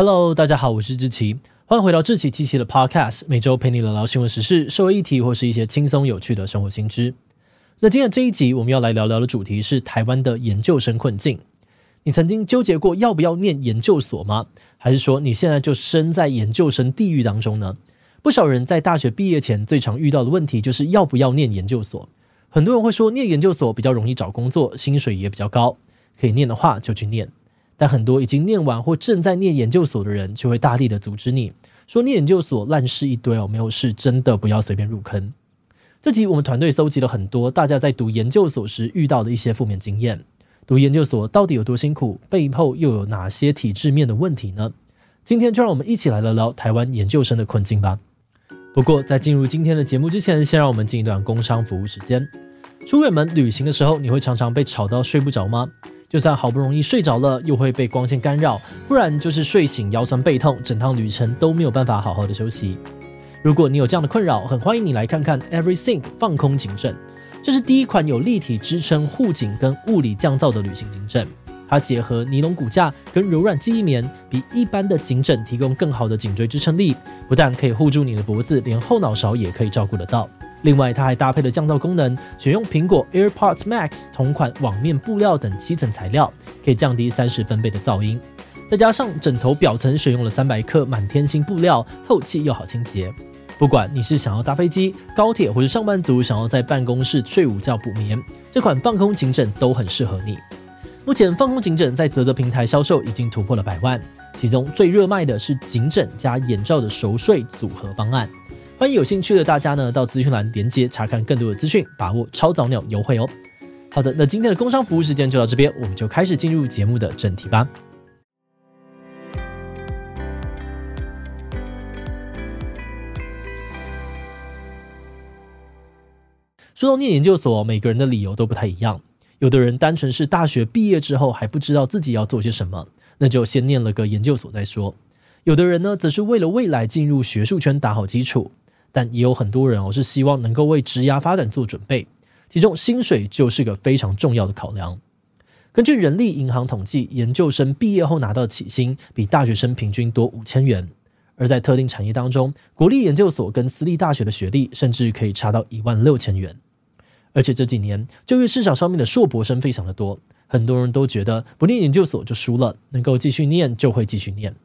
Hello，大家好，我是志奇，欢迎回到志奇七七的 Podcast，每周陪你聊聊新闻时事、社会议题或是一些轻松有趣的生活新知。那今天这一集我们要来聊聊的主题是台湾的研究生困境。你曾经纠结过要不要念研究所吗？还是说你现在就身在研究生地狱当中呢？不少人在大学毕业前最常遇到的问题就是要不要念研究所。很多人会说念研究所比较容易找工作，薪水也比较高，可以念的话就去念。但很多已经念完或正在念研究所的人，就会大力的阻止你，说念研究所烂事一堆哦，没有事，真的不要随便入坑。这集我们团队搜集了很多大家在读研究所时遇到的一些负面经验。读研究所到底有多辛苦？背后又有哪些体制面的问题呢？今天就让我们一起来聊聊台湾研究生的困境吧。不过在进入今天的节目之前，先让我们进一段工商服务时间。出远门旅行的时候，你会常常被吵到睡不着吗？就算好不容易睡着了，又会被光线干扰，不然就是睡醒腰酸背痛，整趟旅程都没有办法好好的休息。如果你有这样的困扰，很欢迎你来看看 EveryThing 放空颈枕，这是第一款有立体支撑护颈跟物理降噪的旅行颈枕。它结合尼龙骨架跟柔软记忆棉，比一般的颈枕提供更好的颈椎支撑力，不但可以护住你的脖子，连后脑勺也可以照顾得到。另外，它还搭配了降噪功能，选用苹果 AirPods Max 同款网面布料等七层材料，可以降低三十分贝的噪音。再加上枕头表层选用了三百克满天星布料，透气又好清洁。不管你是想要搭飞机、高铁，或者上班族想要在办公室睡午觉补眠，这款放空颈枕都很适合你。目前放空颈枕在泽泽平台销售已经突破了百万，其中最热卖的是颈枕加眼罩的熟睡组合方案。欢迎有兴趣的大家呢，到资讯栏连接查看更多的资讯，把握超早鸟优惠哦。好的，那今天的工商服务时间就到这边，我们就开始进入节目的正题吧。说到念研究所，每个人的理由都不太一样。有的人单纯是大学毕业之后还不知道自己要做些什么，那就先念了个研究所再说。有的人呢，则是为了未来进入学术圈打好基础。但也有很多人哦，是希望能够为职涯发展做准备，其中薪水就是个非常重要的考量。根据人力银行统计，研究生毕业后拿到的起薪比大学生平均多五千元，而在特定产业当中，国立研究所跟私立大学的学历甚至可以差到一万六千元。而且这几年就业市场上面的硕博生非常的多，很多人都觉得不念研究所就输了，能够继续念就会继续念。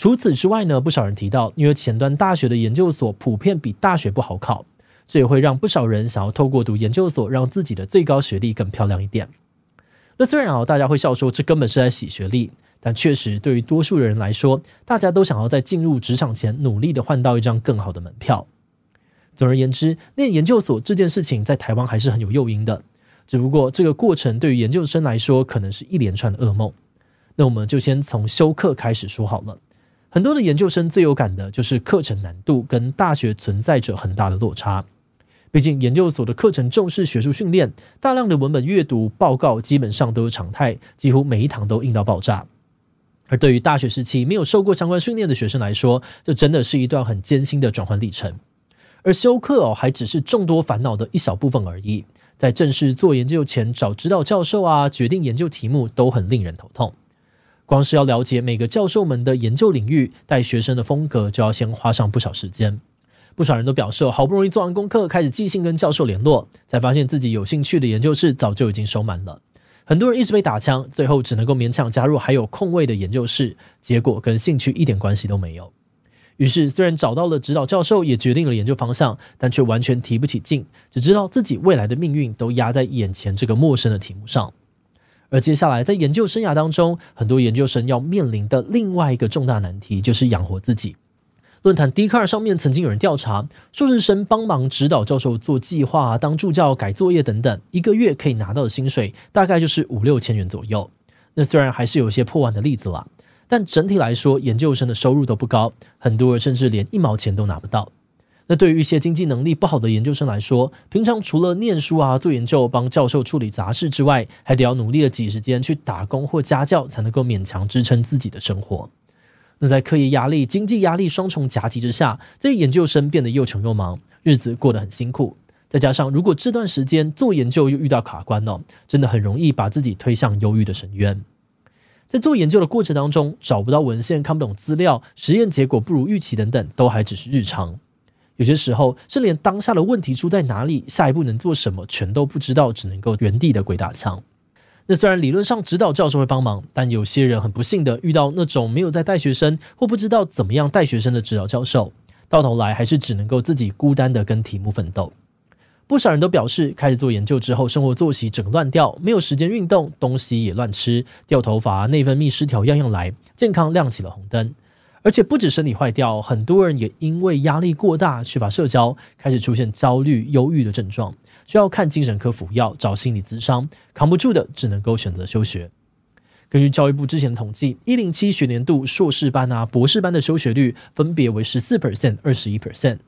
除此之外呢，不少人提到，因为前端大学的研究所普遍比大学不好考，这也会让不少人想要透过读研究所，让自己的最高学历更漂亮一点。那虽然啊，大家会笑说这根本是在洗学历，但确实对于多数的人来说，大家都想要在进入职场前努力的换到一张更好的门票。总而言之，念研究所这件事情在台湾还是很有诱因的，只不过这个过程对于研究生来说，可能是一连串的噩梦。那我们就先从修课开始说好了。很多的研究生最有感的就是课程难度跟大学存在着很大的落差。毕竟研究所的课程重视学术训练，大量的文本阅读报告基本上都是常态，几乎每一堂都硬到爆炸。而对于大学时期没有受过相关训练的学生来说，这真的是一段很艰辛的转换历程。而修课哦，还只是众多烦恼的一小部分而已。在正式做研究前，找指导教授啊，决定研究题目都很令人头痛。光是要了解每个教授们的研究领域、带学生的风格，就要先花上不少时间。不少人都表示，好不容易做完功课，开始即兴跟教授联络，才发现自己有兴趣的研究室早就已经收满了。很多人一直被打枪，最后只能够勉强加入还有空位的研究室，结果跟兴趣一点关系都没有。于是，虽然找到了指导教授，也决定了研究方向，但却完全提不起劲，只知道自己未来的命运都压在眼前这个陌生的题目上。而接下来，在研究生涯当中，很多研究生要面临的另外一个重大难题，就是养活自己。论坛 d c a r 上面曾经有人调查，硕士生帮忙指导教授做计划、当助教、改作业等等，一个月可以拿到的薪水大概就是五六千元左右。那虽然还是有些破万的例子啦，但整体来说，研究生的收入都不高，很多人甚至连一毛钱都拿不到。那对于一些经济能力不好的研究生来说，平常除了念书啊、做研究、帮教授处理杂事之外，还得要努力的挤时间去打工或家教，才能够勉强支撑自己的生活。那在课业压力、经济压力双重夹击之下，这些研究生变得又穷又忙，日子过得很辛苦。再加上如果这段时间做研究又遇到卡关哦，真的很容易把自己推向忧郁的深渊。在做研究的过程当中，找不到文献，看不懂资料，实验结果不如预期等等，都还只是日常。有些时候是连当下的问题出在哪里，下一步能做什么，全都不知道，只能够原地的鬼打墙。那虽然理论上指导教授会帮忙，但有些人很不幸的遇到那种没有在带学生或不知道怎么样带学生的指导教授，到头来还是只能够自己孤单的跟题目奋斗。不少人都表示，开始做研究之后，生活作息整个乱掉，没有时间运动，东西也乱吃，掉头发、内分泌失调，样样来，健康亮起了红灯。而且不止身体坏掉，很多人也因为压力过大、缺乏社交，开始出现焦虑、忧郁的症状，需要看精神科服药、找心理咨商，扛不住的只能够选择休学。根据教育部之前的统计，一零七学年度硕士班啊、博士班的休学率分别为十四 percent、二十一 percent。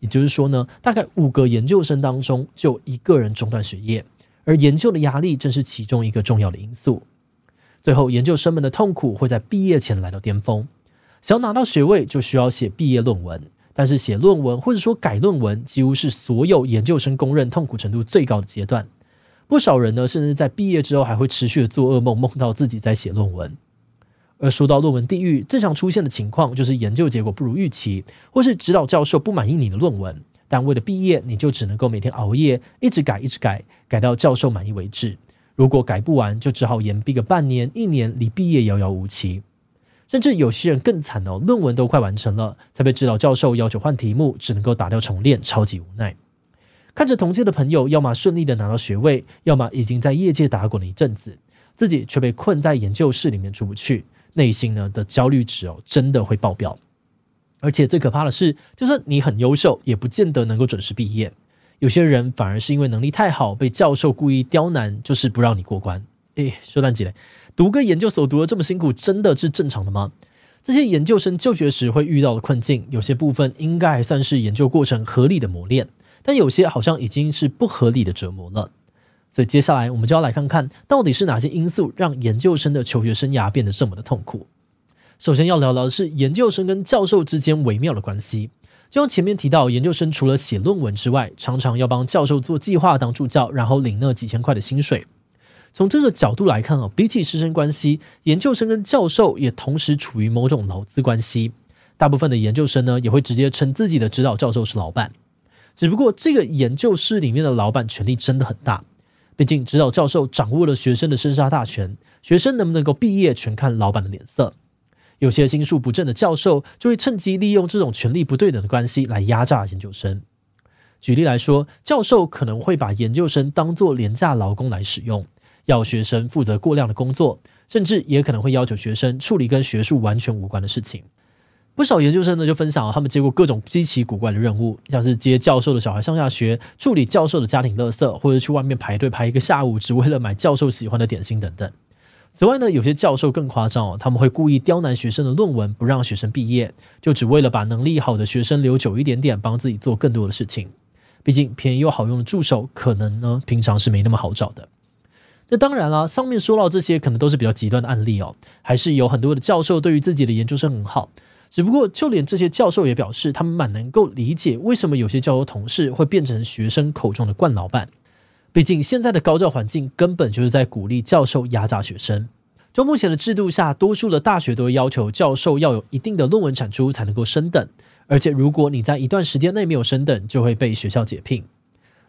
也就是说呢，大概五个研究生当中就一个人中断学业，而研究的压力正是其中一个重要的因素。最后，研究生们的痛苦会在毕业前来到巅峰。想要拿到学位，就需要写毕业论文，但是写论文或者说改论文，几乎是所有研究生公认痛苦程度最高的阶段。不少人呢，甚至在毕业之后还会持续的做噩梦，梦到自己在写论文。而说到论文地狱，最常出现的情况就是研究结果不如预期，或是指导教授不满意你的论文，但为了毕业，你就只能够每天熬夜，一直改，一直改，改到教授满意为止。如果改不完，就只好延毕个半年、一年，离毕业遥遥无期。甚至有些人更惨哦，论文都快完成了，才被指导教授要求换题目，只能够打掉重练，超级无奈。看着同届的朋友，要么顺利的拿到学位，要么已经在业界打滚了一阵子，自己却被困在研究室里面出不去。内心呢的焦虑值哦，真的会爆表。而且最可怕的是，就算你很优秀，也不见得能够准时毕业。有些人反而是因为能力太好，被教授故意刁难，就是不让你过关。诶，说烂几嘞？读个研究所读得这么辛苦，真的是正常的吗？这些研究生就学时会遇到的困境，有些部分应该还算是研究过程合理的磨练，但有些好像已经是不合理的折磨了。所以接下来我们就要来看看到底是哪些因素让研究生的求学生涯变得这么的痛苦。首先要聊聊的是研究生跟教授之间微妙的关系。就像前面提到，研究生除了写论文之外，常常要帮教授做计划、当助教，然后领那几千块的薪水。从这个角度来看哦，比起师生关系，研究生跟教授也同时处于某种劳资关系。大部分的研究生呢，也会直接称自己的指导教授是老板。只不过这个研究室里面的老板权力真的很大。毕竟，指导教授掌握了学生的生杀大权，学生能不能够毕业，全看老板的脸色。有些心术不正的教授，就会趁机利用这种权力不对等的关系来压榨研究生。举例来说，教授可能会把研究生当作廉价劳工来使用，要学生负责过量的工作，甚至也可能会要求学生处理跟学术完全无关的事情。不少研究生呢就分享了他们接过各种稀奇古怪的任务，像是接教授的小孩上下学、处理教授的家庭垃圾，或者去外面排队排一个下午，只为了买教授喜欢的点心等等。此外呢，有些教授更夸张哦，他们会故意刁难学生的论文，不让学生毕业，就只为了把能力好的学生留久一点点，帮自己做更多的事情。毕竟便宜又好用的助手，可能呢平常是没那么好找的。那当然啦，上面说到这些可能都是比较极端的案例哦，还是有很多的教授对于自己的研究生很好。只不过，就连这些教授也表示，他们蛮能够理解为什么有些教授同事会变成学生口中的惯老板。毕竟，现在的高教环境根本就是在鼓励教授压榨学生。就目前的制度下，多数的大学都会要求教授要有一定的论文产出才能够升等，而且如果你在一段时间内没有升等，就会被学校解聘。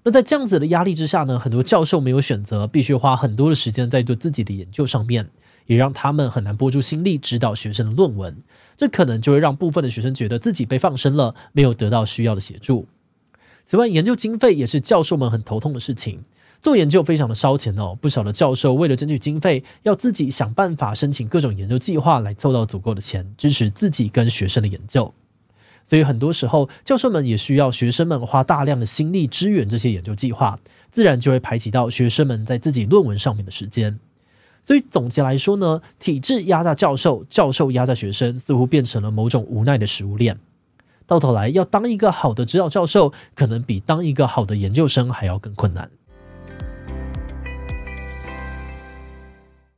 那在这样子的压力之下呢，很多教授没有选择，必须花很多的时间在做自己的研究上面。也让他们很难拨出心力指导学生的论文，这可能就会让部分的学生觉得自己被放生了，没有得到需要的协助。此外，研究经费也是教授们很头痛的事情。做研究非常的烧钱哦，不少的教授为了争取经费，要自己想办法申请各种研究计划来凑到足够的钱，支持自己跟学生的研究。所以很多时候，教授们也需要学生们花大量的心力支援这些研究计划，自然就会排挤到学生们在自己论文上面的时间。所以总结来说呢，体制压榨教授，教授压榨学生，似乎变成了某种无奈的食物链。到头来，要当一个好的指导教授，可能比当一个好的研究生还要更困难。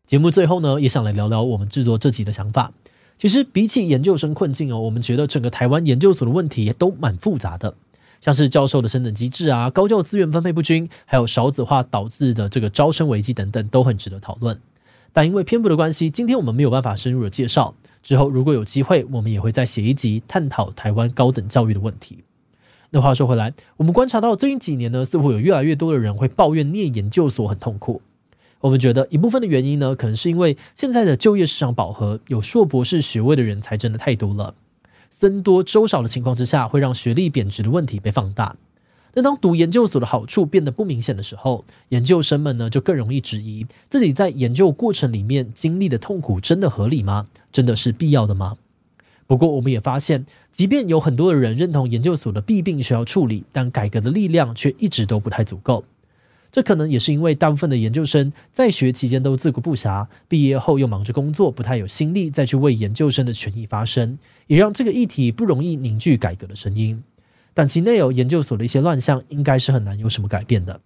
节目最后呢，也想来聊聊我们制作这集的想法。其实比起研究生困境哦，我们觉得整个台湾研究所的问题也都蛮复杂的，像是教授的升等机制啊，高教资源分配不均，还有少子化导致的这个招生危机等等，都很值得讨论。但因为篇幅的关系，今天我们没有办法深入的介绍。之后如果有机会，我们也会再写一集探讨台湾高等教育的问题。那话说回来，我们观察到最近几年呢，似乎有越来越多的人会抱怨念研究所很痛苦。我们觉得一部分的原因呢，可能是因为现在的就业市场饱和，有硕博士学位的人才真的太多了，僧多粥少的情况之下，会让学历贬值的问题被放大。那当读研究所的好处变得不明显的时候，研究生们呢就更容易质疑自己在研究过程里面经历的痛苦真的合理吗？真的是必要的吗？不过我们也发现，即便有很多的人认同研究所的弊病需要处理，但改革的力量却一直都不太足够。这可能也是因为大部分的研究生在学期间都自顾不暇，毕业后又忙着工作，不太有心力再去为研究生的权益发声，也让这个议题不容易凝聚改革的声音。短期内有研究所的一些乱象，应该是很难有什么改变的。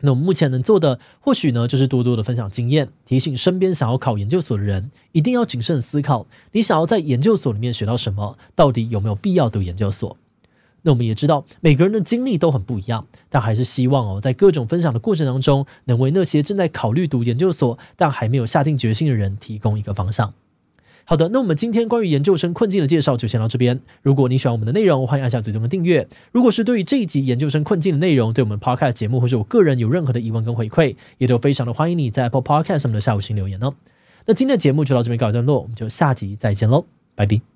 那我们目前能做的，或许呢，就是多多的分享经验，提醒身边想要考研究所的人，一定要谨慎思考，你想要在研究所里面学到什么，到底有没有必要读研究所？那我们也知道，每个人的经历都很不一样，但还是希望哦，在各种分享的过程当中，能为那些正在考虑读研究所，但还没有下定决心的人，提供一个方向。好的，那我们今天关于研究生困境的介绍就先到这边。如果你喜欢我们的内容，欢迎按下最终的订阅。如果是对于这一集研究生困境的内容，对我们 Podcast 节目或者我个人有任何的疑问跟回馈，也都非常的欢迎你在 Apple Podcast 上面的下午星留言哦。那今天的节目就到这边告一段落，我们就下集再见喽，拜拜。